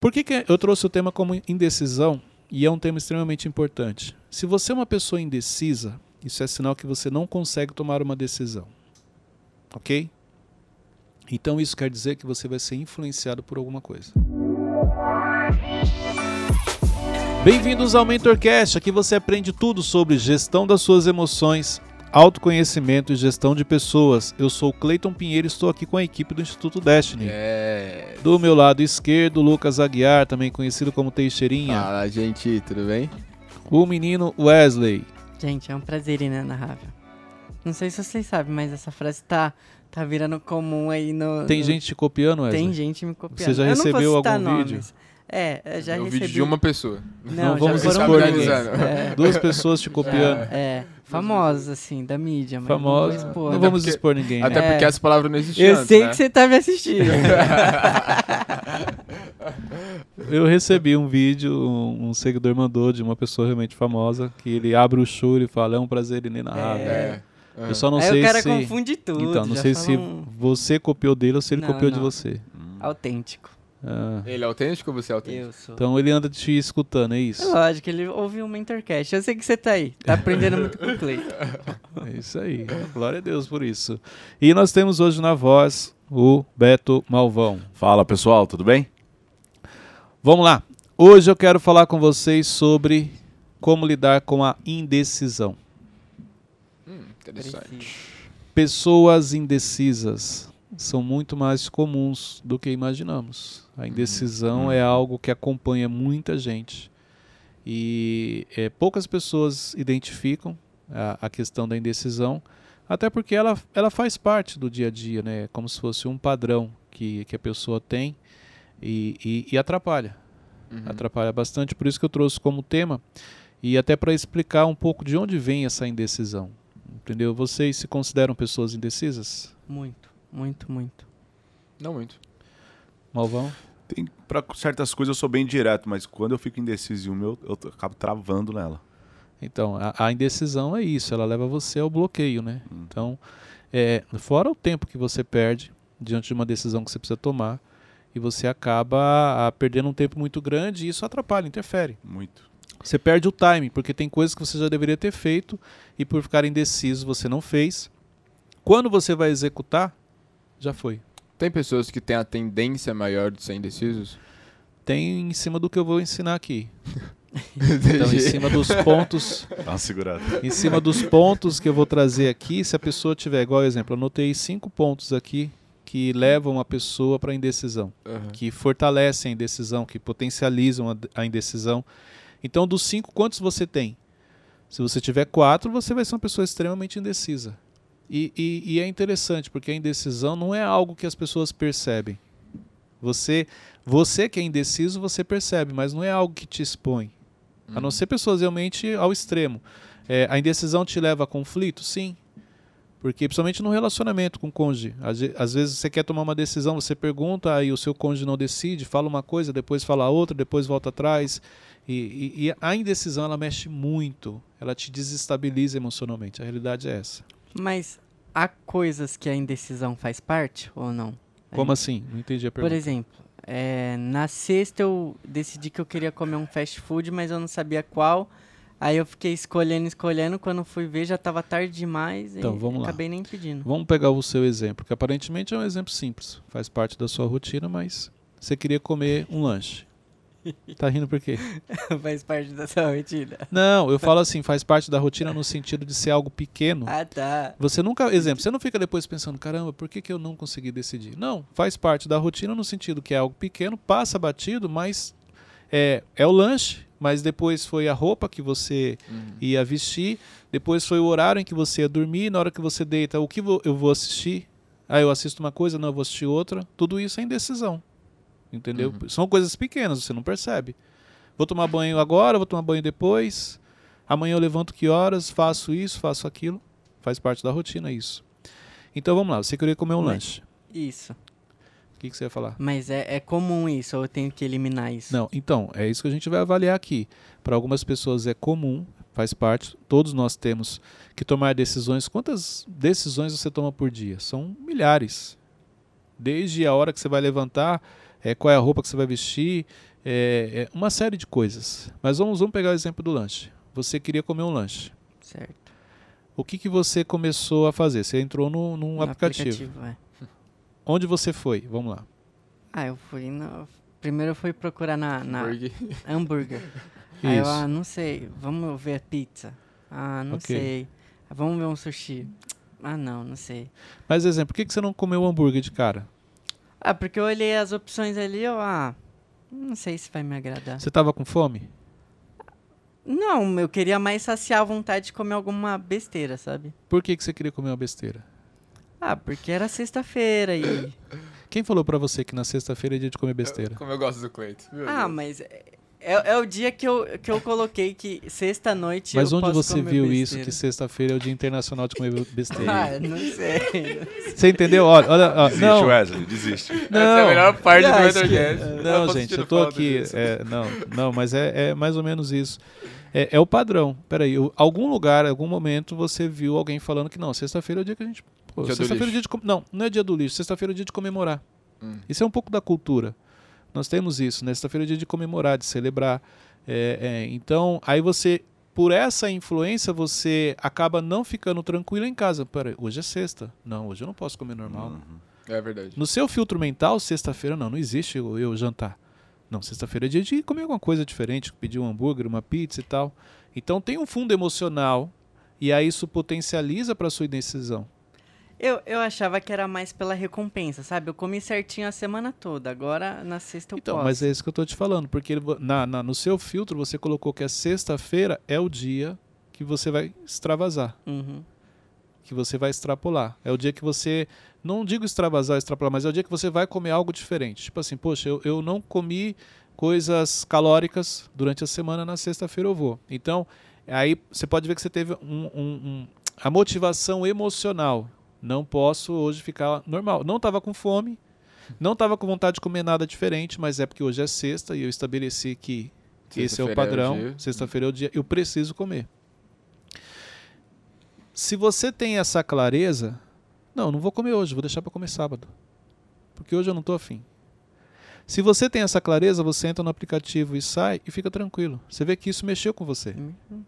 Por que, que eu trouxe o tema como indecisão? E é um tema extremamente importante. Se você é uma pessoa indecisa, isso é sinal que você não consegue tomar uma decisão. Ok? Então isso quer dizer que você vai ser influenciado por alguma coisa. Bem-vindos ao MentorCast, aqui você aprende tudo sobre gestão das suas emoções, autoconhecimento e gestão de pessoas. Eu sou o Cleiton Pinheiro e estou aqui com a equipe do Instituto Destiny. É. Do meu lado esquerdo, Lucas Aguiar, também conhecido como Teixeirinha. Fala, gente, tudo bem? O menino Wesley. Gente, é um prazer inenarrável. Não sei se vocês sabem, mas essa frase tá, tá virando comum aí no. Tem no- gente te copiando, Wesley? Tem gente me copiando. Você já Eu não vou recebeu citar algum nomes. vídeo? É, eu já é um recebi. vídeo de uma pessoa. Não, Não vamos já expor muitos. ninguém. É, Duas pessoas te copiando. é, famosos, assim, da mídia. Mas Famosa. Não, expor. Não Até vamos porque- expor ninguém. Até né? É. porque essa palavra não existia Eu antes, sei né? que você tá me assistindo. Eu recebi um vídeo, um, um seguidor mandou de uma pessoa realmente famosa, que ele abre o choro e fala, é um prazer inenarrável. É. Eu só não Aí sei o cara se... confunde tudo. então, não sei se um você copiou dele ou se ele Não, copiou de não. você. Autêntico. Ah, Ele é autêntico ou você é autêntico? Eu sou. então ele anda te escutando, é É isso? lógico, ele ouviu um Mentorcast. Eu sei que você tá aí. Tá aprendendo muito com o Cleiton. É isso aí. Glória a Deus por isso. E nós temos hoje na voz o Beto Malvão. Fala pessoal, tudo bem? Vamos lá. Hoje eu quero falar com vocês sobre como lidar com a indecisão. Hum, interessante. Pessoas indecisas são muito mais comuns do que imaginamos. A indecisão Uhum. é algo que acompanha muita gente. E é, poucas pessoas identificam a, a questão da indecisão, até porque ela, ela faz parte do dia a dia, né? É como se fosse um padrão que, que a pessoa tem e, e- e atrapalha. Uhum. Atrapalha bastante, por isso que eu trouxe como tema e até para explicar um pouco de onde vem essa indecisão. Entendeu? Vocês se consideram pessoas indecisas? Muito, muito, muito. Não muito. Malvão? Tem, pra certas coisas eu sou bem direto, mas quando eu fico indeciso em uma, eu, eu acabo travando nela. Então, a, a indecisão é isso, ela leva você ao bloqueio, né? Hum. Então, é, fora o tempo que você perde diante de uma decisão que você precisa tomar, e você acaba ah, perdendo um tempo muito grande e isso atrapalha, interfere. Muito. Você perde o timing, porque tem coisas que você já deveria ter feito e por ficar indeciso você não fez. Quando você vai executar, já foi. Tem pessoas que têm a tendência maior de ser indecisos? Tem em cima do que eu vou ensinar aqui. Então, em cima dos pontos, Dá uma segurada. em cima dos pontos que eu vou trazer aqui, se a pessoa tiver, igual exemplo, eu anotei cinco pontos aqui que levam a pessoa para a indecisão, Aham. que fortalecem a indecisão, que potencializam a, a indecisão. Então, dos cinco, quantos você tem? Se você tiver quatro, você vai ser uma pessoa extremamente indecisa. E, e- e é interessante, porque a indecisão não é algo que as pessoas percebem. Você, você que é indeciso, você percebe, mas não é algo que te expõe. A Uhum. não ser pessoas realmente ao extremo. É, a indecisão te leva a conflito? Sim. Porque, principalmente no relacionamento com o cônjuge. Às vezes você quer tomar uma decisão, você pergunta, aí o seu cônjuge não decide, fala uma coisa, depois fala outra, depois volta atrás. E, e- e a indecisão, ela mexe muito. Ela te desestabiliza emocionalmente. A realidade é essa. Mas há coisas que a indecisão faz parte ou não? Como assim? Não entendi a Por pergunta. exemplo, é, na sexta eu decidi que eu queria comer um fast food, mas eu não sabia qual. Aí eu fiquei escolhendo, escolhendo. Quando fui ver, já tava tarde demais. Então, e vamos lá. acabei nem pedindo. Vamos pegar o seu exemplo, que aparentemente é um exemplo simples. Faz parte da sua rotina, mas você queria comer um lanche. Tá rindo por quê? faz parte da sua rotina. Não, eu falo assim, faz parte da rotina no sentido de ser algo pequeno. Ah, tá. Você nunca, exemplo, você não fica depois pensando, caramba, por que, que eu não consegui decidir? Não, faz parte da rotina no sentido que é algo pequeno, passa batido, mas é, é o lanche, mas depois foi a roupa que você Uhum. ia vestir, depois foi o horário em que você ia dormir, na hora que você deita, o que eu vou assistir? Ah, eu assisto uma coisa, não, eu vou assistir outra. Tudo isso é indecisão. Entendeu? Uhum. São coisas pequenas, você não percebe. Vou tomar banho agora, vou tomar banho depois. Amanhã eu levanto que horas, faço isso, faço aquilo. Faz parte da rotina isso. Então vamos lá, você queria comer um Mas- lanche. Isso. O que, que você ia falar? Mas é, é comum isso, ou eu tenho que eliminar isso? Não, então, é isso que a gente vai avaliar aqui. Para algumas pessoas é comum, faz parte, todos nós temos que tomar decisões. Quantas decisões você toma por dia? São milhares. Desde a hora que você vai levantar, é, qual é a roupa que você vai vestir, é, é uma série de coisas. Mas vamos, vamos pegar o exemplo do lanche. Você queria comer um lanche. Certo. O que, que você começou a fazer? Você entrou no, num No aplicativo. é. Onde você foi? Vamos lá. Ah, eu fui no... Primeiro eu fui procurar na, na hambúrguer. Aí eu, Isso. ah, não sei, vamos ver a pizza. Ah, não Ok. sei. Ah, Vamos ver um sushi. Ah, não, não sei. Mas, exemplo, por que, que você não comeu hambúrguer de cara? Ah, porque eu olhei as opções ali, eu, ah, não sei se vai me agradar. Você estava com fome? Não, eu queria mais saciar a vontade de comer alguma besteira, sabe? Por que, que você queria comer uma besteira? Ah, porque era sexta-feira e. Quem falou pra você que na sexta-feira é dia de comer besteira? Como eu gosto do Cleiton. Meu Ah, Deus. mas é, é o dia que eu, que eu coloquei que sexta-noite. Mas eu onde posso você comer viu besteira. isso, que sexta-feira é o dia internacional de comer besteira? Ah, não sei. Você entendeu? Olha, olha, ó, Desiste, não, Wesley, desiste. Essa é a não, melhor parte Não, do isso que- não, gente, eu tô aqui, é, não, não, mas é, é mais ou menos isso. É, é o padrão. Peraí, o- algum lugar, algum momento você viu alguém falando que não, sexta-feira é o dia que a gente. pô, sexta-feira é dia de com- Não, não é dia do lixo, sexta-feira é dia de comemorar. Hum. Isso é um pouco da cultura. Nós temos isso, né? Sexta-feira é dia de comemorar, de celebrar. É, é, então, aí você, por essa influência, você acaba não ficando tranquilo em casa. Peraí, hoje é sexta. Não, hoje eu não posso comer normal. Uhum. É verdade. No seu filtro mental, sexta-feira não, não existe eu, eu jantar. Não, sexta-feira é dia de comer alguma coisa diferente, pedir um hambúrguer, uma pizza e tal. Então tem um fundo emocional e aí isso potencializa para sua indecisão. Eu, eu achava que era mais pela recompensa, sabe? Eu comi certinho a semana toda, agora na sexta eu Então, posso. mas é isso que eu tô te falando, porque ele na, na- no seu filtro você colocou que a sexta-feira é o dia que você vai extravasar, Uhum. que você vai extrapolar. É o dia que você, não digo extravasar, extrapolar, mas é o dia que você vai comer algo diferente. Tipo assim, poxa, eu, eu não comi coisas calóricas durante a semana, na sexta-feira eu vou. Então, aí você pode ver que você teve um, um- um- a motivação emocional. Não posso hoje ficar normal. Não estava com fome, não estava com vontade de comer nada diferente, mas é porque hoje é sexta e eu estabeleci que esse é o Sexta-feira é padrão. dia. Sexta-feira é o dia. Eu preciso comer. Se você tem essa clareza, não, não vou comer hoje, vou deixar para comer sábado. Porque hoje eu não estou afim. Se você tem essa clareza, você entra no aplicativo e sai e fica tranquilo. Você vê que isso mexeu com você. Uhum.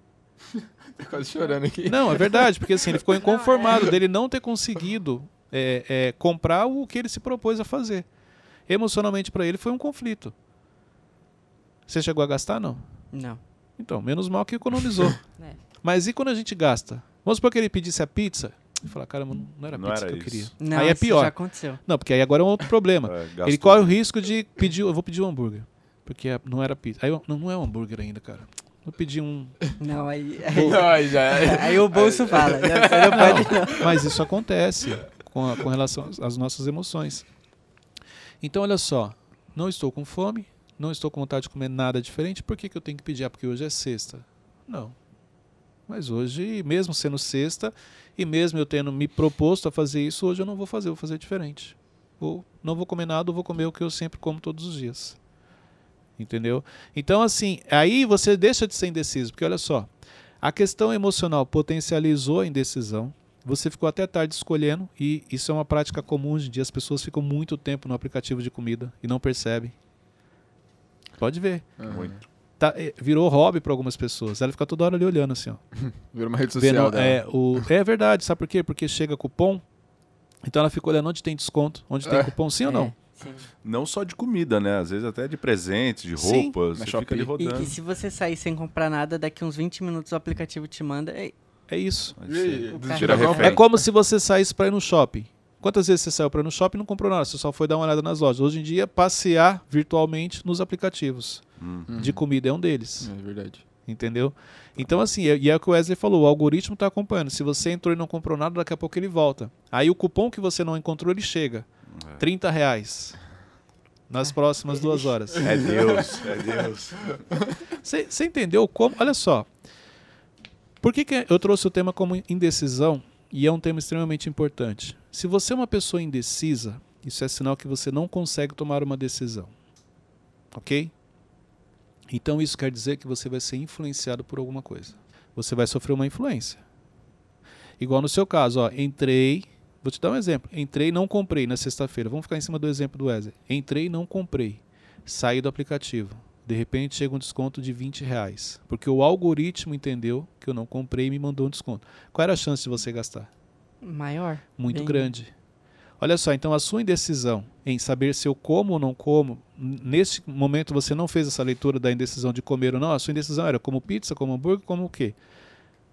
Tô quase chorando aqui. Não, é verdade, porque assim, ele ficou inconformado dele não ter conseguido é, é, comprar o que ele se propôs a fazer. Emocionalmente para ele foi um conflito. Você chegou a gastar? Não. Não. Então, menos mal que economizou. É. Mas e quando a gente gasta? Vamos supor que ele pedisse a pizza e falar, caramba, não era a Não pizza era que eu queria. Não, aí é isso pior. já aconteceu. Não, porque aí agora é um outro problema. É, ele corre o risco de pedir, eu vou pedir um hambúrguer. Porque é- não era pizza. Aí eu, não, não é um hambúrguer ainda, cara. Vou pedir um. Não, aí. Aí, Não, aí já é. aí o bolso fala. Não, você não pode não. Mas isso acontece com, a- com relação às- nossas emoções. Então, olha só. Não estou com fome, não estou com vontade de comer nada diferente. Por que, que eu tenho que pedir? Ah, porque hoje é sexta. Não. Mas hoje, mesmo sendo sexta, e mesmo eu tendo me proposto a fazer isso, hoje eu não vou fazer, eu vou fazer diferente. Ou não vou comer nada, ou vou comer o que eu sempre como todos os dias. Entendeu? Então, assim, aí você deixa de ser indeciso, porque olha só, a questão emocional potencializou a indecisão, você ficou até tarde escolhendo, e isso é uma prática comum hoje em dia, as pessoas ficam muito tempo no aplicativo de comida e não percebem. Pode ver. Muito. Tá, é, virou hobby para algumas pessoas. Ela fica toda hora ali olhando assim, ó. Virou uma rede social Vendo, é, o, é verdade, sabe por quê? Porque chega cupom, então ela fica olhando onde tem desconto, onde tem É. cupom, sim ou não? É, sim. Não só de comida, né? Às vezes até de presentes, de Sim. roupas. Na Você fica ali Shopee. E, rodando. e se você sair sem comprar nada, daqui uns 20 minutos o aplicativo te manda. Ei, É isso. E. É como se você saísse para ir no shopping. Quantas vezes você saiu para ir no shopping e não comprou nada? Você só foi dar uma olhada nas lojas. Hoje em dia, passear virtualmente nos aplicativos Hum. Uhum. de comida é um deles. É verdade. Entendeu? Então, assim, é- e é o que o Wesley falou: o algoritmo está acompanhando. Se você entrou e não comprou nada, daqui a pouco ele volta. Aí o cupom que você não encontrou, ele chega. É. 30 reais. Nas próximas duas horas. É Deus, é Deus. Você você entendeu como? Olha só. Por que, que eu trouxe o tema como indecisão? E é um tema extremamente importante. Se você é uma pessoa indecisa, isso é sinal que você não consegue tomar uma decisão. Ok? Então isso quer dizer que você vai ser influenciado por alguma coisa. Você vai sofrer uma influência. Igual no seu caso, ó, entrei, vou te dar um exemplo. Entrei e não comprei na sexta-feira. Vamos ficar em cima do exemplo do Wesley. Entrei e não comprei. saí do aplicativo. De repente chega um desconto de 20 reais. Porque o algoritmo entendeu que eu não comprei e me mandou um desconto. Qual era a chance de você gastar? Maior. Muito Bem- grande. Olha só, então a sua indecisão em saber se eu como ou não como, nesse momento você não fez essa leitura da indecisão de comer ou não, a sua indecisão era como pizza, como hambúrguer, como o quê?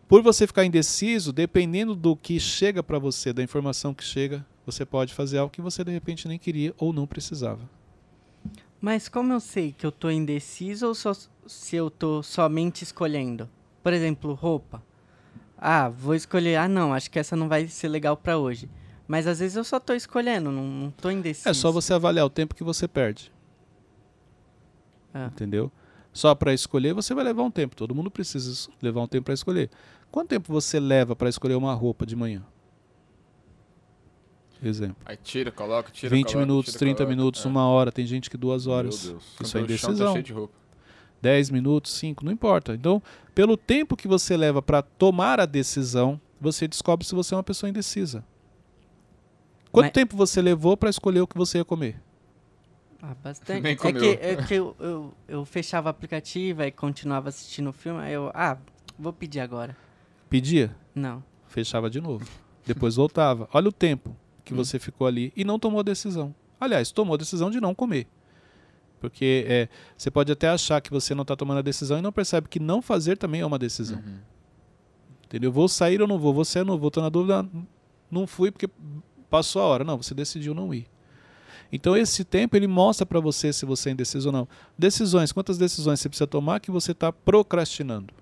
Por você ficar indeciso, dependendo do que chega para você, da informação que chega, você pode fazer algo que você de repente nem queria ou não precisava. Mas como eu sei que eu tô indeciso ou só se eu tô somente escolhendo? Por exemplo, roupa. Ah, vou escolher. Ah, não, acho que essa não vai ser legal pra hoje. Mas às vezes eu só tô escolhendo, não, tô indeciso. É só você avaliar o tempo que você perde. Ah. Entendeu? Só para escolher você vai levar um tempo. Todo mundo precisa levar um tempo para escolher. Quanto tempo você leva para escolher uma roupa de manhã? Exemplo. Aí tira, coloca, tira, 20 coloca, minutos, tira, 30 coloca. minutos, É. uma hora. Tem gente que duas horas. Meu Deus. Isso é Quando tá indecisão. cheio de roupa. 10 minutos, 5, não importa. Então, pelo tempo que você leva para tomar a decisão, você descobre se você é uma pessoa indecisa. Quanto Mas- tempo você levou para escolher o que você ia comer? Ah, bastante. Nem é que, é que eu, eu, eu fechava o aplicativo e continuava assistindo o filme, aí eu, ah, vou pedir agora. Pedia? Não. fechava de novo. Depois voltava. Olha o tempo que Hum. você ficou ali e não tomou a decisão. Aliás, tomou a decisão de não comer. Porque é, você pode até achar que você não está tomando a decisão e não percebe que não fazer também é uma decisão. Uhum. Entendeu? Vou sair ou não vou? Você não vou? Tô na dúvida. Não fui porque passou a hora. Não, você decidiu não ir. Então esse tempo ele mostra para você se você é indeciso ou não. Decisões, quantas decisões você precisa tomar que você está procrastinando?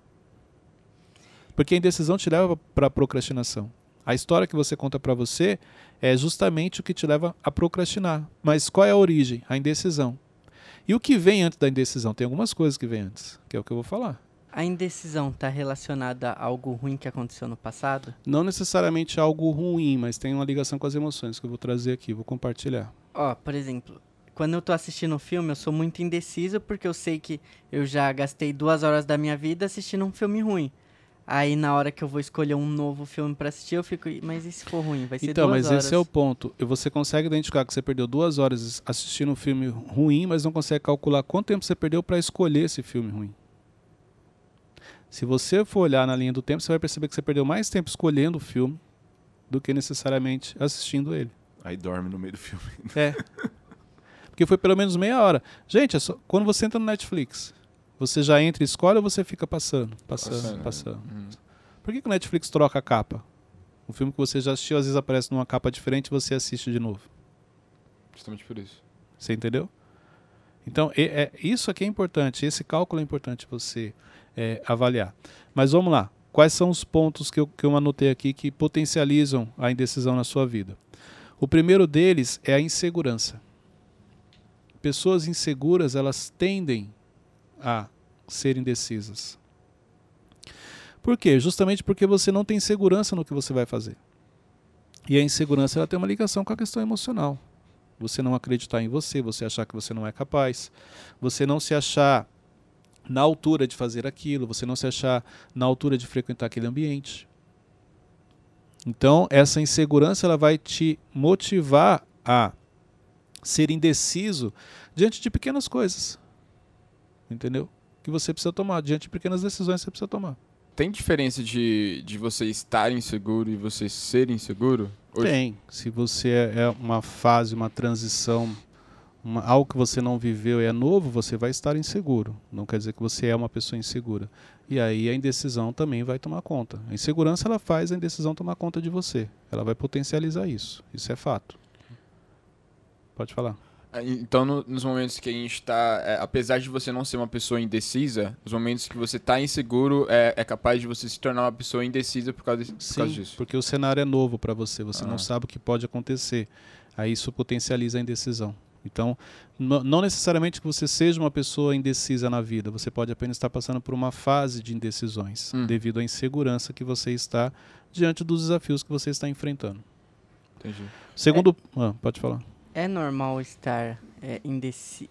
Porque a indecisão te leva para procrastinação. A história que você conta para você é justamente o que te leva a procrastinar. Mas qual é a origem? A indecisão. E o que vem antes da indecisão? Tem algumas coisas que vem antes, que é o que eu vou falar. A indecisão tá relacionada a algo ruim que aconteceu no passado? Não necessariamente algo ruim, mas tem uma ligação com as emoções que eu vou trazer aqui, vou compartilhar. Ó, por exemplo, quando eu tô assistindo um filme, eu sou muito indeciso porque eu sei que eu já gastei duas horas da minha vida assistindo um filme ruim. Aí na hora que eu vou escolher um novo filme pra assistir, eu fico, mas e se for ruim? Vai ser Então, duas mas horas. esse é o ponto. E Você consegue identificar que você perdeu duas horas assistindo um filme ruim, mas não consegue calcular quanto tempo você perdeu para escolher esse filme ruim. Se você for olhar na linha do tempo, você vai perceber que você perdeu mais tempo escolhendo o filme do que necessariamente assistindo ele. Aí dorme no meio do filme. É. Porque foi pelo menos meia hora. Gente, é só- quando você entra no Netflix, você já entra e escolhe ou você fica passando? Passando, Passando, passando. né? Uhum. Por que, que o Netflix troca a capa? Um filme que você já assistiu, às vezes aparece numa capa diferente e você assiste de novo. Justamente por isso. Você entendeu? Então, e- é, isso aqui é importante, esse cálculo é importante você é, avaliar. Mas vamos lá. Quais são os pontos que eu, que eu anotei aqui que potencializam a indecisão na sua vida? O primeiro deles é a insegurança. Pessoas inseguras, elas tendem a ser indecisas. Por quê? Justamente porque você não tem segurança no que você vai fazer. E a insegurança ela tem uma ligação com a questão emocional. Você não acreditar em você, você achar que você não é capaz, você não se achar na altura de fazer aquilo, você não se achar na altura de frequentar aquele ambiente. Então, essa insegurança ela vai te motivar a ser indeciso diante de pequenas coisas. Entendeu? Que você precisa tomar, diante de pequenas decisões que você precisa tomar. Tem diferença de, de você estar inseguro e você ser inseguro? Hoje- Tem. Se você é é uma fase, uma transição, uma- algo que você não viveu e é novo, você vai estar inseguro. Não quer dizer que você é uma pessoa insegura. E aí a indecisão também vai tomar conta. A insegurança ela faz a indecisão tomar conta de você. Ela vai potencializar isso. Isso é fato. Pode falar. Ah, Então, no- nos momentos que a gente tá. é, apesar de você não ser uma pessoa indecisa, os momentos que você tá inseguro é, é capaz de você se tornar uma pessoa indecisa por causa, de- por causa Sim, disso. porque o cenário é novo para você. Você Ah. não sabe o que pode acontecer. Aí isso potencializa a indecisão. Então, não necessariamente que você seja uma pessoa indecisa na vida, você pode apenas estar passando por uma fase de indecisões, Hum. devido à insegurança que você está diante dos desafios que você está enfrentando. Entendi. Segundo, ah, pode falar. É normal estar é, indeciso.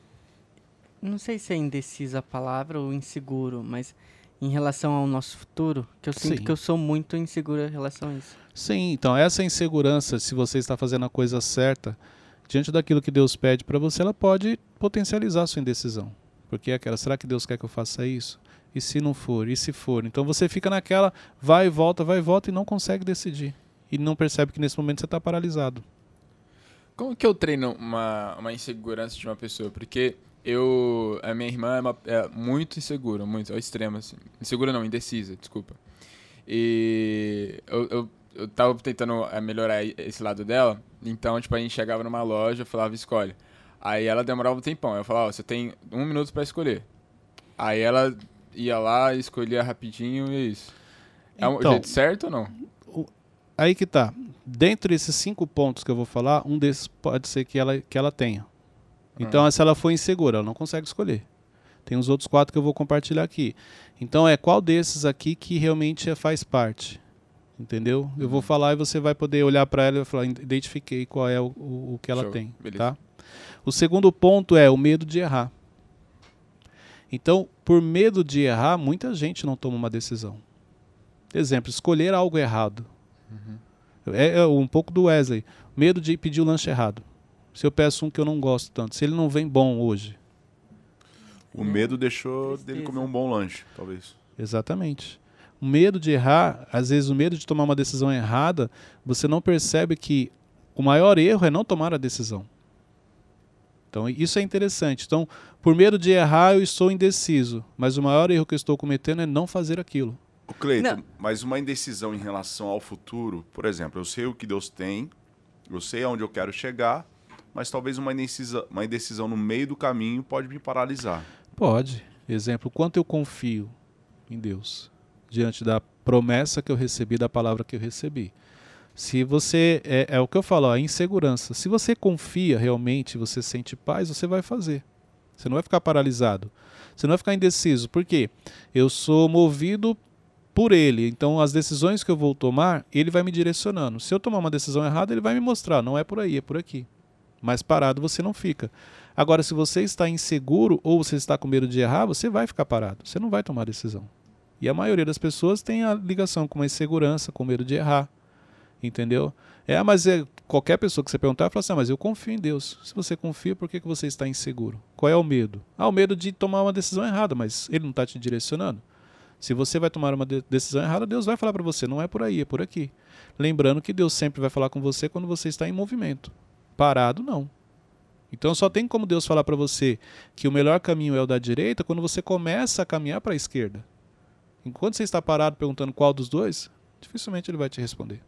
Não sei se é indeciso a palavra ou inseguro, mas em relação ao nosso futuro, que eu sinto Sim. que eu sou muito inseguro em relação a isso. Sim, então essa insegurança, se você está fazendo a coisa certa, diante daquilo que Deus pede para você, ela pode potencializar a sua indecisão. Porque é aquela, será que Deus quer que eu faça isso? E se não for? E se for? Então você fica naquela, vai e volta, vai e volta e não consegue decidir. E não percebe que nesse momento você está paralisado. Como que eu treino uma, uma insegurança de uma pessoa? Porque eu. A minha irmã é, uma, é muito insegura, muito, ao extremo, assim. Insegura não, indecisa, desculpa. E eu, eu, eu tava tentando é, melhorar esse lado dela, então, tipo, a gente chegava numa loja, falava, escolhe. Aí ela demorava um tempão. Eu falava, ó, você tem um minuto para escolher. Aí ela ia lá, escolhia rapidinho e é isso. É um Então, jeito certo ou não? Aí que tá. Dentre esses cinco pontos que eu vou falar, um desses pode ser que ela, que ela tenha. Então, se ela for insegura, ela não consegue escolher. Tem os outros quatro que eu vou compartilhar aqui. Então, é qual desses aqui que realmente é- faz parte? Entendeu? Eu vou falar e você vai poder olhar para ela e falar, identifiquei qual é o, o, o que ela Show. tem. Beleza. Tá? O segundo ponto é o medo de errar. Então, por medo de errar, muita gente não toma uma decisão. Exemplo, escolher algo errado. É, é um pouco do Wesley. Medo de pedir o lanche errado. Se eu peço um que eu não gosto tanto, se ele não vem bom hoje. O medo deixou Tristeza. dele comer um bom lanche, talvez. Exatamente. O medo de errar, às vezes o medo de tomar uma decisão errada, você não percebe que o maior erro é não tomar a decisão. Então isso é interessante. Então, por medo de errar, eu estou indeciso, mas o maior erro que eu estou cometendo é não fazer aquilo. O Cleiton, mas uma indecisão em relação ao futuro, por exemplo, eu sei o que Deus tem, eu sei aonde eu quero chegar, mas talvez uma indecisão, uma indecisão no meio do caminho pode me paralisar. Pode. Exemplo, quanto eu confio em Deus diante da promessa que eu recebi, da palavra que eu recebi. Se você, é, é o que eu falo, ó, a insegurança. Se você confia realmente, você sente paz, você vai fazer. Você não vai ficar paralisado. Você não vai ficar indeciso. Por quê? Eu sou movido por ele. Então, as decisões que eu vou tomar, ele vai me direcionando. Se eu tomar uma decisão errada, ele vai me mostrar. Não é por aí, é por aqui. Mas parado você não fica. Agora, se você está inseguro ou você está com medo de errar, você vai ficar parado. Você não vai tomar decisão. E a maioria das pessoas tem a ligação com uma insegurança, com medo de errar. Entendeu? É, mas é, qualquer pessoa que você perguntar, fala assim, ah, mas eu confio em Deus. Se você confia, por que, que você está inseguro? Qual é o medo? Ah, o medo de tomar uma decisão errada, mas ele não está te direcionando. Se você vai tomar uma de- decisão errada, Deus vai falar para você, não é por aí, é por aqui. Lembrando que Deus sempre vai falar com você quando você está em movimento. Parado, não. Então só tem como Deus falar para você que o melhor caminho é o da direita quando você começa a caminhar para a esquerda. Enquanto você está parado perguntando qual dos dois, dificilmente ele vai te responder.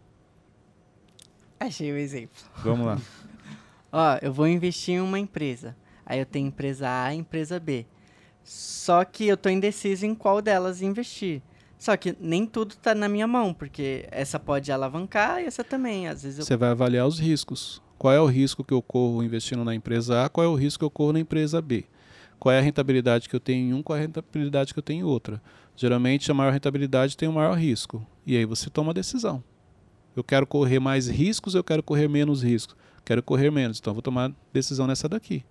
Achei o exemplo. Vamos lá. Ó, eu vou investir em uma empresa. Aí eu tenho empresa A e empresa B. Só que eu tô indeciso em qual delas investir. Só que nem tudo tá na minha mão, porque essa pode alavancar e essa também. Às vezes eu Você vai avaliar os riscos. Qual é o risco que eu corro investindo na empresa A, qual é o risco que eu corro na empresa B? Qual é a rentabilidade que eu tenho em um, qual é a rentabilidade que eu tenho em outra? Geralmente a maior rentabilidade tem o maior risco. E aí você toma a decisão. Eu quero correr mais riscos, eu quero correr menos riscos. Quero correr menos, então eu vou tomar decisão nessa daqui.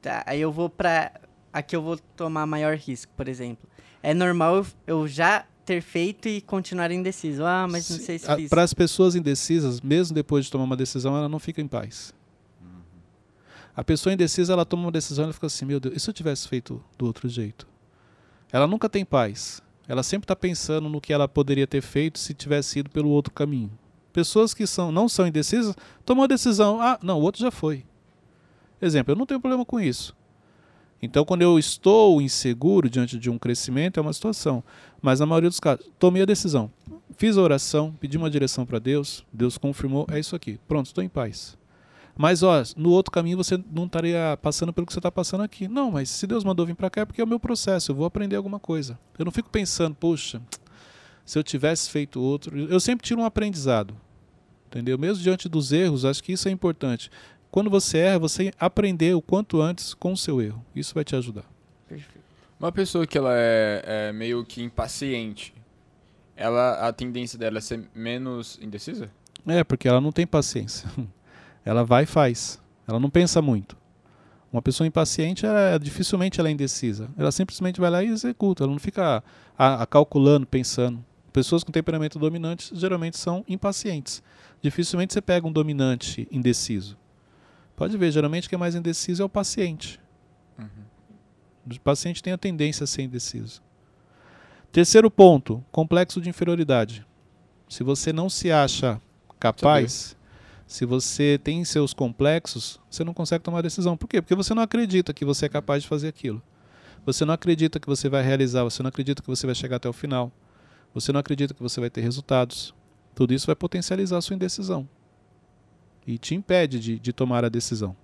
Tá, aí eu vou pra. Aqui eu vou tomar maior risco, por exemplo. É normal eu, eu já ter feito e continuar indeciso. Ah, mas não sei se fiz. Para as pessoas indecisas, mesmo depois de tomar uma decisão, ela não fica em paz. A pessoa indecisa, ela toma uma decisão e ela fica assim, meu Deus, e se eu tivesse feito do outro jeito? Ela nunca tem paz. Ela sempre está pensando no que ela poderia ter feito se tivesse ido pelo outro caminho. Pessoas que são, não são indecisas, tomam a decisão, ah, não, o outro já foi. Exemplo, eu não tenho problema com isso. Então, quando eu estou inseguro diante de um crescimento, é uma situação. Mas na maioria dos casos, tomei a decisão. Fiz a oração, pedi uma direção para Deus, Deus confirmou, é isso aqui. Pronto, estou em paz. Mas, ó, no outro caminho você não estaria passando pelo que você está passando aqui. Não, mas se Deus mandou vir para cá é porque é o meu processo, eu vou aprender alguma coisa. Eu não fico pensando, poxa, se eu tivesse feito outro. Eu sempre tiro um aprendizado. Entendeu? Mesmo diante dos erros, acho que isso é importante. Quando você erra, você aprender o quanto antes com o seu erro. Isso vai te ajudar. Perfeito. Uma pessoa que ela é, é meio que impaciente, ela a tendência dela é ser menos indecisa? É, porque ela não tem paciência. Ela vai e faz. Ela não pensa muito. Uma pessoa impaciente, ela, dificilmente ela é indecisa. Ela simplesmente vai lá e executa. Ela não fica a, a calculando, pensando. Pessoas com temperamento dominante geralmente são impacientes. Dificilmente você pega um dominante indeciso. Pode ver, geralmente quem é mais indeciso é o paciente. O paciente tem a tendência a ser indeciso. Terceiro ponto, complexo de inferioridade. Se você não se acha capaz, se você tem seus complexos, você não consegue tomar decisão. Por quê? Porque você não acredita que você é capaz de fazer aquilo. Você não acredita que você vai realizar, você não acredita que você vai chegar até o final. Você não acredita que você vai ter resultados. Tudo isso vai potencializar a sua indecisão e te impede de, de tomar a decisão.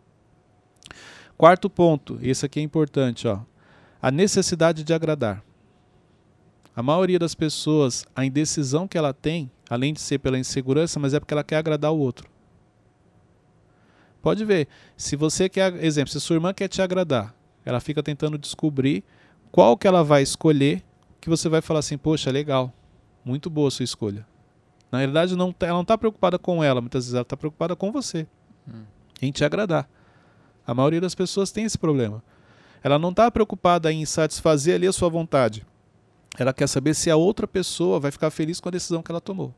Quarto ponto, esse aqui é importante, ó, a necessidade de agradar. A maioria das pessoas, a indecisão que ela tem, além de ser pela insegurança, mas é porque ela quer agradar o outro. Pode ver, se você quer, exemplo, se sua irmã quer te agradar, ela fica tentando descobrir qual que ela vai escolher, que você vai falar assim, poxa, legal, muito boa a sua escolha. Na realidade, não, tá, ela não está preocupada com ela, muitas vezes ela está preocupada com você, hum. em te agradar. A maioria das pessoas tem esse problema. Ela não está preocupada em satisfazer ali a sua vontade. Ela quer saber se a outra pessoa vai ficar feliz com a decisão que ela tomou.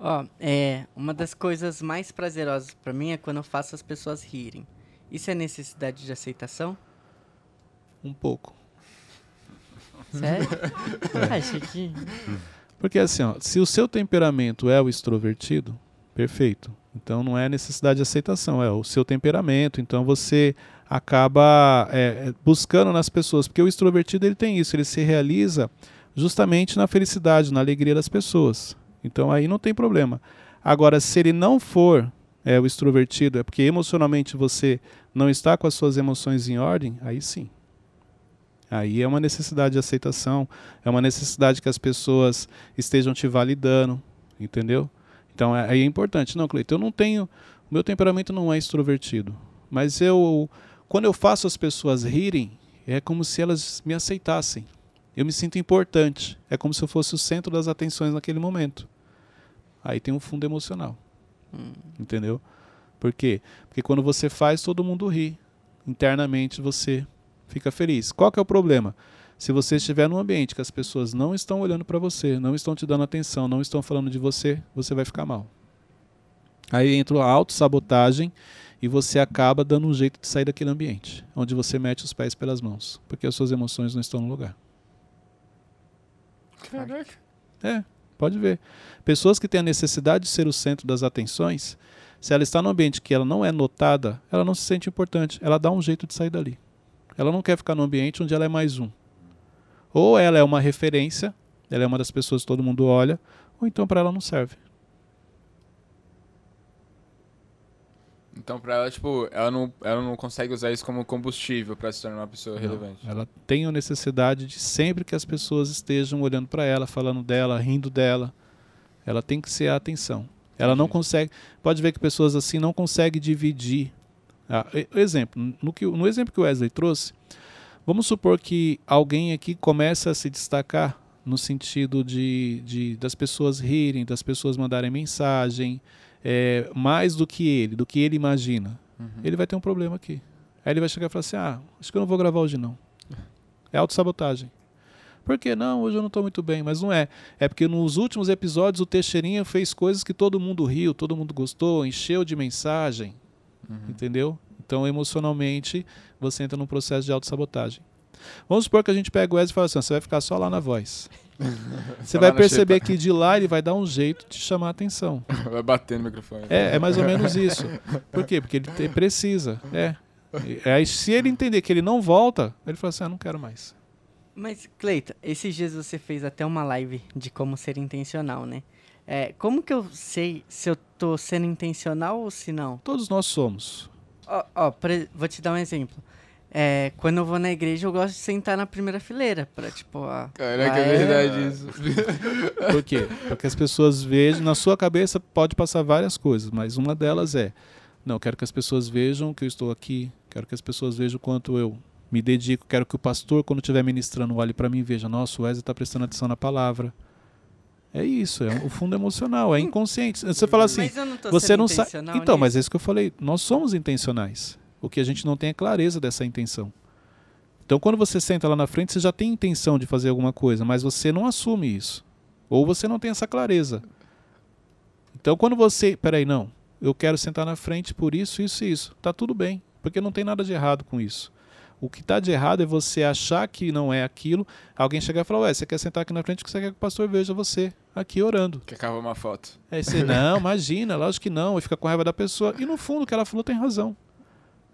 Ó, oh, é, uma das coisas mais prazerosas para mim é quando eu faço as pessoas rirem. Isso é necessidade de aceitação? Um pouco. Sério? é. Achei que porque assim, ó, se o seu temperamento é o extrovertido, perfeito. Então não é necessidade de aceitação, é o seu temperamento. Então você acaba é, é, buscando nas pessoas, porque o extrovertido ele tem isso, ele se realiza justamente na felicidade, na alegria das pessoas. Então aí não tem problema. Agora, se ele não for é, o extrovertido, é porque emocionalmente você não está com as suas emoções em ordem, aí sim. Aí é uma necessidade de aceitação, é uma necessidade que as pessoas estejam te validando, entendeu? Então é, aí é importante. Não, Cleiton, eu não tenho. Meu temperamento não é extrovertido. Mas eu. Quando eu faço as pessoas rirem, é como se elas me aceitassem. Eu me sinto importante. É como se eu fosse o centro das atenções naquele momento. Aí tem um fundo emocional. Hum. Entendeu? Por quê? Porque quando você faz, todo mundo ri. Internamente você fica feliz. Qual que é o problema? Se você estiver num ambiente que as pessoas não estão olhando para você, não estão te dando atenção, não estão falando de você, você vai ficar mal. Aí entra a autossabotagem e você acaba dando um jeito de sair daquele ambiente, onde você mete os pés pelas mãos, porque as suas emoções não estão no lugar. Caraca. É, pode ver. Pessoas que têm a necessidade de ser o centro das atenções, se ela está num ambiente que ela não é notada, ela não se sente importante, ela dá um jeito de sair dali. Ela não quer ficar no ambiente onde ela é mais um. Ou ela é uma referência, ela é uma das pessoas que todo mundo olha, ou então para ela não serve. Então, para ela, tipo, ela não, ela não consegue usar isso como combustível para se tornar uma pessoa não, relevante. Ela tem a necessidade de sempre que as pessoas estejam olhando para ela, falando dela, rindo dela, ela tem que ser a atenção. Ela não consegue. Pode ver que pessoas assim não conseguem dividir ah, exemplo, no, que, no exemplo que o Wesley trouxe, vamos supor que alguém aqui começa a se destacar no sentido de, de das pessoas rirem, das pessoas mandarem mensagem, é, mais do que ele, do que ele imagina. Uhum. Ele vai ter um problema aqui. Aí ele vai chegar e falar assim: ah, acho que eu não vou gravar hoje não. É autossabotagem. Por que não? Hoje eu não estou muito bem, mas não é. É porque nos últimos episódios o Teixeirinha fez coisas que todo mundo riu, todo mundo gostou, encheu de mensagem. Uhum. Entendeu? Então, emocionalmente, você entra num processo de autossabotagem. Vamos supor que a gente pega o Wesley e fala assim: você vai ficar só lá na voz. Você vai perceber que de lá ele vai dar um jeito de chamar a atenção. Vai bater no microfone. É, é mais ou menos isso. Por quê? Porque ele te, precisa. É. Aí, se ele entender que ele não volta, ele fala assim: ah, não quero mais. Mas, Cleita, esses dias você fez até uma live de como ser intencional, né? É, como que eu sei se eu tô sendo intencional ou se não? Todos nós somos. Ó, ó vou te dar um exemplo. É, quando eu vou na igreja, eu gosto de sentar na primeira fileira. Pra, tipo, ó. Caraca, é verdade isso. Por quê? Porque as pessoas vejam. Na sua cabeça pode passar várias coisas, mas uma delas é: não, quero que as pessoas vejam que eu estou aqui. Quero que as pessoas vejam o quanto eu me dedico. Quero que o pastor, quando estiver ministrando, olhe para mim e veja: nossa, o Wesley está prestando atenção na palavra. É isso, é o fundo emocional, é inconsciente. Você fala assim, não você não sabe. Então, nisso. mas é isso que eu falei. Nós somos intencionais. O que a gente não tem é clareza dessa intenção. Então, quando você senta lá na frente, você já tem intenção de fazer alguma coisa, mas você não assume isso. Ou você não tem essa clareza. Então, quando você. Peraí, não. eu quero sentar na frente por isso, isso e isso. Tá tudo bem, porque não tem nada de errado com isso. O que está de errado é você achar que não é aquilo, alguém chegar e falar, ué, você quer sentar aqui na frente porque você quer que o pastor veja você aqui orando. Quer cavar uma foto. Aí você, não, imagina, lógico que não, e fica com raiva da pessoa. E no fundo o que ela falou tem razão.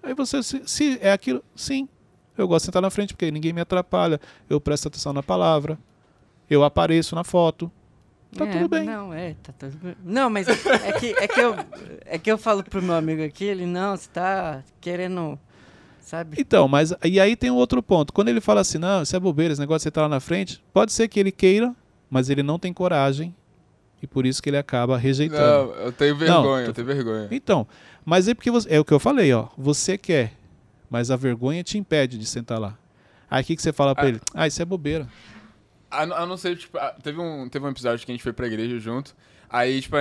Aí você, se, se é aquilo, sim, eu gosto de sentar na frente porque ninguém me atrapalha, eu presto atenção na palavra, eu apareço na foto. Tá É, tudo bem. Não, é, tá tudo bem. Não, mas é que, é, que eu, é que eu falo pro meu amigo aqui, ele, não, você tá querendo, sabe? Então, mas e aí tem um outro ponto. Quando ele fala assim, não, isso é bobeira, esse negócio de você estar lá na frente, pode ser que ele queira, mas ele não tem coragem e por isso que ele acaba rejeitando. Não, eu tenho vergonha, tô- eu tenho vergonha. Então, mas é porque você, é o que eu falei, ó. Você quer, mas a vergonha te impede de sentar lá. Aí o que, que você fala pra Ah. ele? Ah, isso é bobeira. A, a não ser, tipo, teve um, teve um episódio que a gente foi pra igreja junto. Aí, tipo,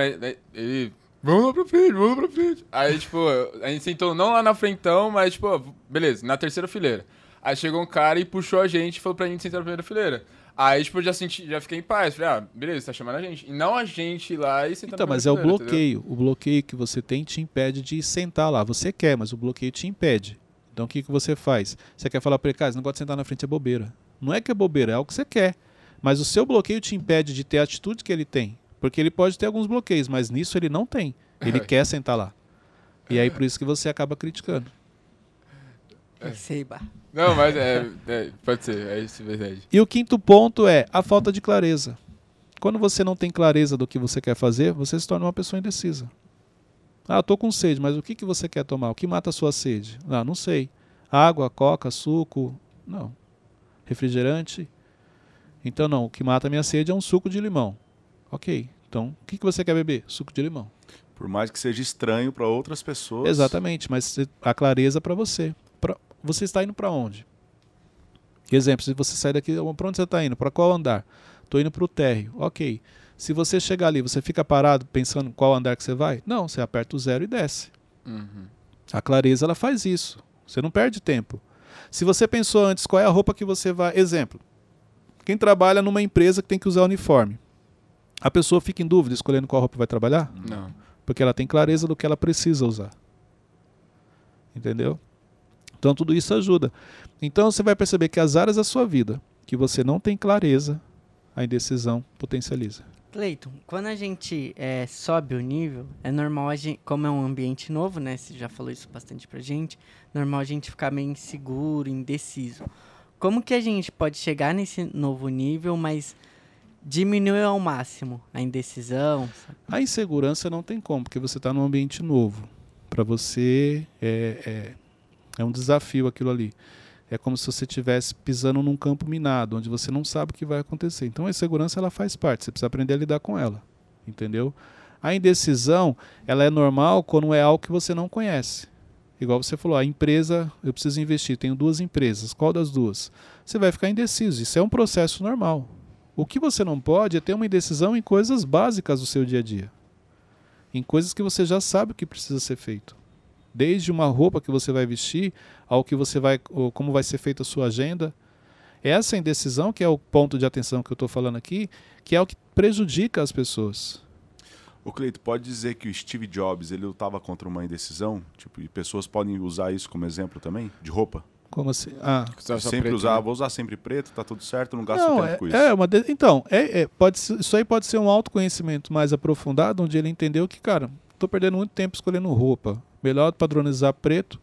ele. Vamos lá pra frente, vamos lá pra frente. Aí, tipo, a gente sentou não lá na frentão, mas, tipo, beleza, na terceira fileira. Aí chegou um cara e puxou a gente e falou pra gente sentar na primeira fileira. Aí, tipo, eu já, senti, já fiquei em paz. Falei, ah, beleza, tá chamando a gente. E não a gente ir lá e sentar Então, na mas é o fileira, entendeu? bloqueio. O bloqueio que você tem te impede de sentar lá. Você quer, mas o bloqueio te impede. Então o que, que você faz? Você quer falar pra ele, cara, esse negócio de sentar na frente é bobeira. Não é que é bobeira, é algo que você quer. Mas o seu bloqueio te impede de ter a atitude que ele tem. Porque ele pode ter alguns bloqueios, mas nisso ele não tem. Ele quer sentar lá. E aí por isso que você acaba criticando. É. Sei, bah. Não, mas é, é, Pode ser, é isso, é verdade. E o quinto ponto é a falta de clareza. Quando você não tem clareza do que você quer fazer, você se torna uma pessoa indecisa. Ah, eu tô com sede, mas o que, que você quer tomar? O que mata a sua sede? Ah, não sei. Água, coca, suco? Não. Refrigerante? Então não, o que mata a minha sede é um suco de limão. Ok. Então, o que, que você quer beber? Suco de limão. Por mais que seja estranho para outras pessoas. Exatamente, mas a clareza para você. Pra- você está indo para onde? Exemplo, se você sair daqui, para onde você está indo? Para qual andar? Estou indo para o térreo. Ok. Se você chegar ali, você fica parado pensando qual andar que você vai? Não, você aperta o zero e desce. Uhum. A clareza ela faz isso. Você não perde tempo. Se você pensou antes qual é a roupa que você vai. Exemplo. Quem trabalha numa empresa que tem que usar uniforme. A pessoa fica em dúvida escolhendo qual roupa vai trabalhar? Não. porque ela tem clareza do que ela precisa usar. Entendeu? Então tudo isso ajuda. Então você vai perceber que as áreas da sua vida que você não tem clareza, a indecisão potencializa. Cleiton, quando a gente é, sobe o nível, é normal a gente, como é um ambiente novo, né? Você já falou isso bastante pra gente, normal a gente ficar meio inseguro, indeciso. Como que a gente pode chegar nesse novo nível, mas diminuir ao máximo a indecisão? A insegurança não tem como, porque você está num ambiente novo. Para você é, é, é um desafio aquilo ali. É como se você estivesse pisando num campo minado, onde você não sabe o que vai acontecer. Então a insegurança ela faz parte, você precisa aprender a lidar com ela. Entendeu? A indecisão ela é normal quando é algo que você não conhece. Igual você falou, a empresa, eu preciso investir, tenho duas empresas, qual das duas? Você vai ficar indeciso, isso é um processo normal. O que você não pode é ter uma indecisão em coisas básicas do seu dia a dia. Em coisas que você já sabe o que precisa ser feito. Desde uma roupa que você vai vestir, ao que você vai, como vai ser feita a sua agenda. Essa indecisão, que é o ponto de atenção que eu estou falando aqui, que é o que prejudica as pessoas. O Cleito, pode dizer que o Steve Jobs ele lutava contra uma indecisão? Tipo, e pessoas podem usar isso como exemplo também? De roupa? Como assim? Ah, sempre preto, usar, né? vou usar sempre preto, tá tudo certo, não gasto não, tempo é, com isso. é uma de- então, é, é, pode ser- isso aí pode ser um autoconhecimento mais aprofundado, onde ele entendeu que, cara, estou perdendo muito tempo escolhendo roupa. Melhor padronizar preto.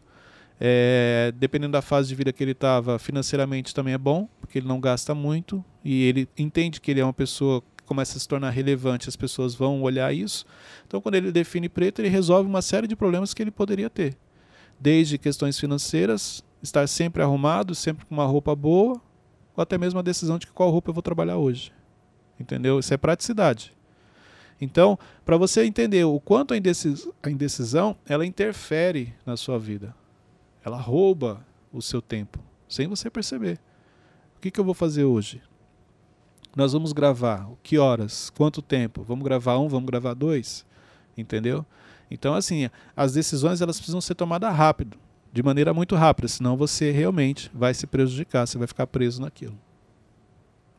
É, dependendo da fase de vida que ele estava, financeiramente também é bom, porque ele não gasta muito e ele entende que ele é uma pessoa que começa a se tornar relevante, as pessoas vão olhar isso. Então, quando ele define preto, ele resolve uma série de problemas que ele poderia ter. Desde questões financeiras, estar sempre arrumado, sempre com uma roupa boa, ou até mesmo a decisão de qual roupa eu vou trabalhar hoje. Entendeu? Isso é praticidade. Então, para você entender o quanto a, indecis- a indecisão, ela interfere na sua vida. Ela rouba o seu tempo, sem você perceber. O que, que eu vou fazer hoje? Nós vamos gravar. Que horas? Quanto tempo? Vamos gravar um? Vamos gravar dois? Entendeu? Então, assim, as decisões elas precisam ser tomadas rápido, de maneira muito rápida, senão você realmente vai se prejudicar, você vai ficar preso naquilo.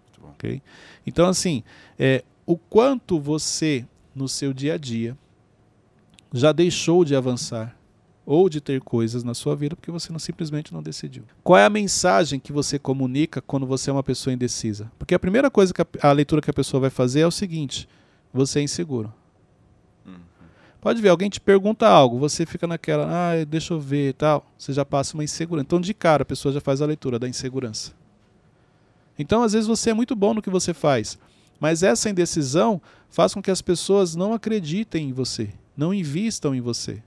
Muito bom. Ok? Então, assim, é, o quanto você, no seu dia a dia, já deixou de avançar ou de ter coisas na sua vida porque você não simplesmente não decidiu. Qual é a mensagem que você comunica quando você é uma pessoa indecisa? Porque a primeira coisa que a, a leitura que a pessoa vai fazer é o seguinte: você é inseguro. Pode ver, alguém te pergunta algo, você fica naquela, ah, deixa eu ver e tal, você já passa uma insegurança. Então, de cara, a pessoa já faz a leitura da insegurança. Então, às vezes, você é muito bom no que você faz, mas essa indecisão faz com que as pessoas não acreditem em você, não invistam em você.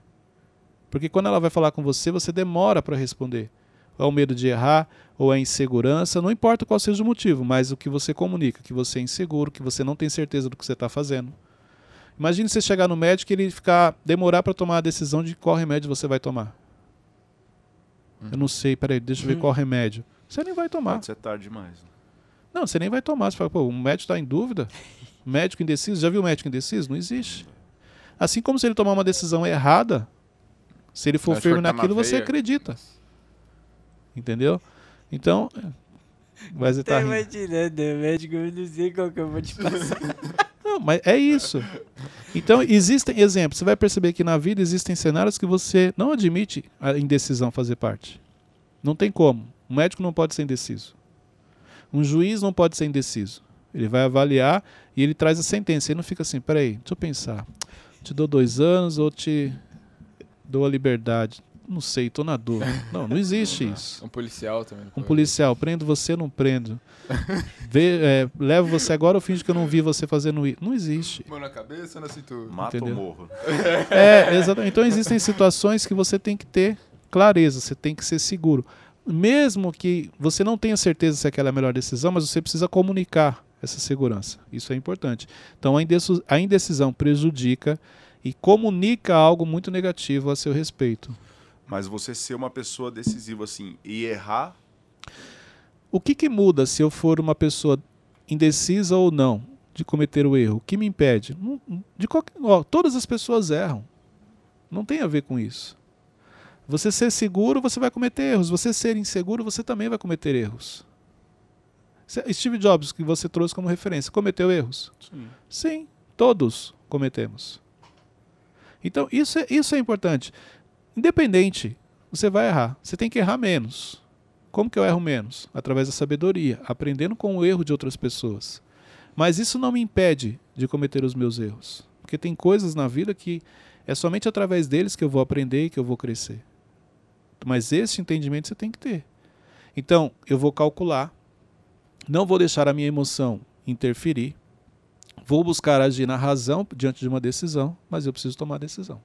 Porque quando ela vai falar com você, você demora para responder. Ou é o medo de errar, ou é insegurança, não importa qual seja o motivo, mas o que você comunica, que você é inseguro, que você não tem certeza do que você está fazendo. Imagine você chegar no médico e ele ficar demorar para tomar a decisão de qual remédio você vai tomar. Eu não sei, peraí, deixa eu ver Hum. qual remédio. Você nem vai tomar. Pode ser tarde demais. né? Não, você nem vai tomar. Você fala, pô, o médico está em dúvida? Médico indeciso? Já viu médico indeciso? Não existe. Assim como se ele tomar uma decisão errada, se ele for firme naquilo, você veia. acredita. Entendeu? Então, mas tá Tô rindo. imaginando, médico, eu não sei qual que eu vou te passar. Não, mas é isso. Então, existem exemplos. Você vai perceber que na vida existem cenários que você não admite a indecisão fazer parte. Não tem como. Um médico não pode ser indeciso. Um juiz não pode ser indeciso. Ele vai avaliar e ele traz a sentença. Ele não fica assim, peraí, deixa eu pensar. Te dou dois anos ou te dou a liberdade? Não sei, tô na dúvida. Não, não existe isso. Um policial também. não Um policial, prendo você, não prendo. Vê, é, levo você agora ou finge que eu não vi você fazendo isso. Não existe. Mão na cabeça ou na cintura? Mata Entendeu? ou morro. É, exatamente. Então existem situações que você tem que ter clareza, você tem que ser seguro. Mesmo que você não tenha certeza se aquela é a melhor decisão, mas você precisa comunicar essa segurança. Isso é importante. Então a indecisão prejudica e comunica algo muito negativo a seu respeito. Mas você ser uma pessoa decisiva assim e errar, O que, que muda se eu for uma pessoa indecisa ou não de cometer o erro? O que me impede? De qualquer, ó, todas as pessoas erram. Não tem a ver com isso. Você ser seguro, você vai cometer erros. Você ser inseguro, você também vai cometer erros. Steve Jobs, que você trouxe como referência, cometeu erros? sim. Sim, todos cometemos. Então, isso é, isso é importante. Independente, você vai errar. Você tem que errar menos. Como que eu erro menos? Através da sabedoria, aprendendo com o erro de outras pessoas. Mas isso não me impede de cometer os meus erros. Porque tem coisas na vida que é somente através deles que eu vou aprender e que eu vou crescer. Mas esse entendimento você tem que ter. Então, eu vou calcular, não vou deixar a minha emoção interferir, Vou buscar agir na razão diante de uma decisão, mas eu preciso tomar a decisão.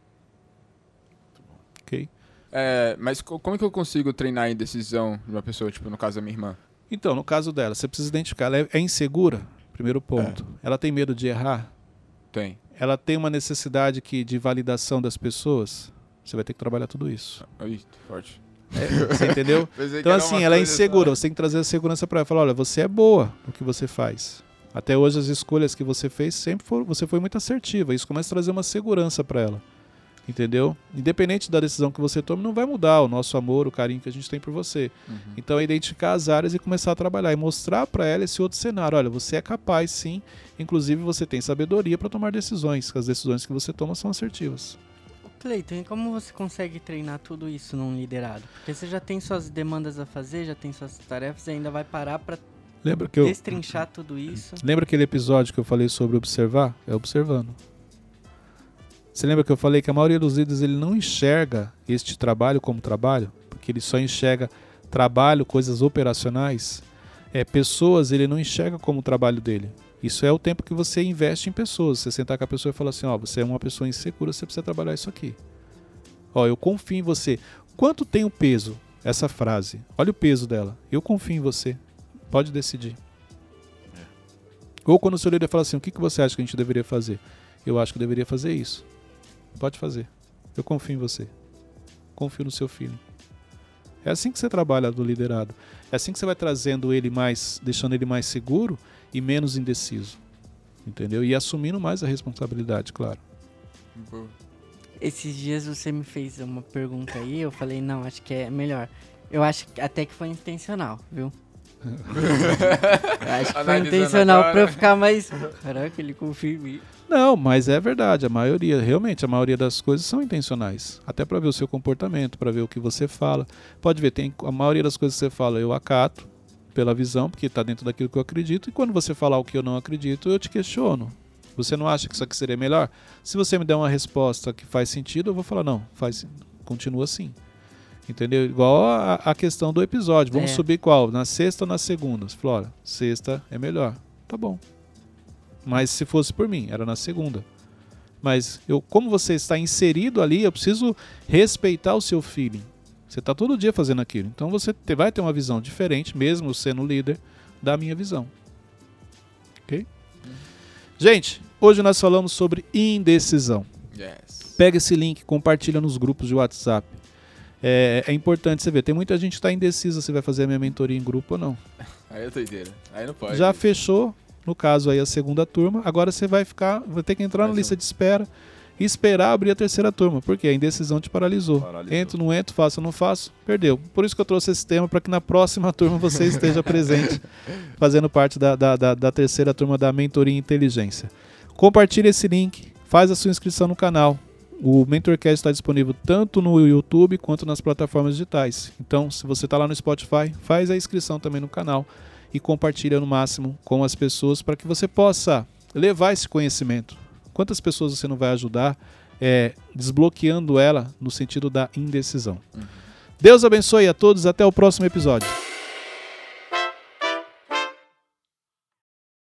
Ok? É, mas co- como que eu consigo treinar a indecisão de uma pessoa, tipo, no caso da minha irmã? Então, no caso dela, você precisa identificar. Ela é, é insegura? Primeiro ponto. Ela tem medo de errar? Tem. Ela tem uma necessidade que, de validação das pessoas? Você vai ter que trabalhar tudo isso. Ih, forte. Você entendeu? Então, assim, ela é insegura. Você tem que trazer a segurança para ela. Falar, olha, você é boa no que você faz. Até hoje, as escolhas que você fez sempre foram. Você foi muito assertiva. Isso começa a trazer uma segurança para ela. Entendeu? Independente da decisão que você tome, não vai mudar o nosso amor, o carinho que a gente tem por você. Uhum. Então, é identificar as áreas e começar a trabalhar e mostrar para ela esse outro cenário. Olha, você é capaz, sim. Inclusive, você tem sabedoria para tomar decisões. Que as decisões que você toma são assertivas. Cleiton, e como você consegue treinar tudo isso num liderado? Porque você já tem suas demandas a fazer, já tem suas tarefas e ainda vai parar pra Lembra que eu destrinchar tudo isso. Lembra aquele episódio que eu falei sobre observar? É observando. Você lembra que eu falei que a maioria dos líderes ele não enxerga este trabalho como trabalho, porque ele só enxerga trabalho, coisas operacionais. É, pessoas ele não enxerga como o trabalho dele. Isso é o tempo que você investe em pessoas. Você sentar com a pessoa e falar assim, ó, você é uma pessoa insegura, você precisa trabalhar isso aqui. Ó, eu confio em você. Quanto tem o peso essa frase? Olha o peso dela. Eu confio em você. Pode decidir. Ou quando o seu líder fala assim, o que, que você acha que a gente deveria fazer? Eu acho que deveria fazer isso. Pode fazer. Eu confio em você. Confio no seu filho. É assim que você trabalha do liderado. É assim que você vai trazendo ele mais, deixando ele mais seguro e menos indeciso. Entendeu? E assumindo mais a responsabilidade, claro. Boa. Esses dias você me fez uma pergunta aí, eu falei, não, acho que é melhor. Eu acho que até que foi intencional, viu? Acho que foi Analisando intencional agora. pra eu ficar mais. Caraca, ele confia em mim. Não, mas é verdade. A maioria, realmente, a maioria das coisas são intencionais. Até para ver o seu comportamento, para ver o que você fala. Pode ver, tem a maioria das coisas que você fala eu acato pela visão, porque está dentro daquilo que eu acredito. E quando você falar o que eu não acredito, eu te questiono. Você não acha que isso aqui seria melhor? Se você me der uma resposta que faz sentido, eu vou falar não, faz, continua assim. Entendeu? Igual a, a questão do episódio. Vamos É. subir qual? Na sexta ou na segunda? Olha, sexta é melhor. Tá bom. Mas se fosse por mim, era na segunda. Mas eu, como você está inserido ali, eu preciso respeitar o seu feeling. Você está todo dia fazendo aquilo. Então você vai ter uma visão diferente, mesmo sendo líder, da minha visão. Ok? Gente, hoje nós falamos sobre indecisão. Yes. Pega esse link, compartilha nos grupos de WhatsApp. É, é importante você ver. Tem muita gente que está indecisa se vai fazer a minha mentoria em grupo ou não. Aí é doideira. Aí não pode. Já fechou, no caso aí, a segunda turma. Agora você vai ficar, vai ter que entrar na Mais lista um. de espera e esperar abrir a terceira turma. Porque a indecisão te paralisou. Paralisou. Entro, não entro, faço, não faço, perdeu. Por isso que eu trouxe esse tema para que na próxima turma você esteja presente, fazendo parte da, da, da- da terceira turma da Mentoria Inteligência. Compartilhe esse link, faz a sua inscrição no canal. O Mentorcast está disponível tanto no YouTube quanto nas plataformas digitais. Então, se você está lá no Spotify, faz a inscrição também no canal e compartilha no máximo com as pessoas para que você possa levar esse conhecimento. Quantas pessoas você não vai ajudar é, desbloqueando ela no sentido da indecisão? Deus abençoe a todos, até o próximo episódio.